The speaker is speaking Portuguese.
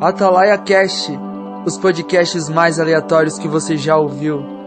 Atalaia Cast, os podcasts mais aleatórios que você já ouviu.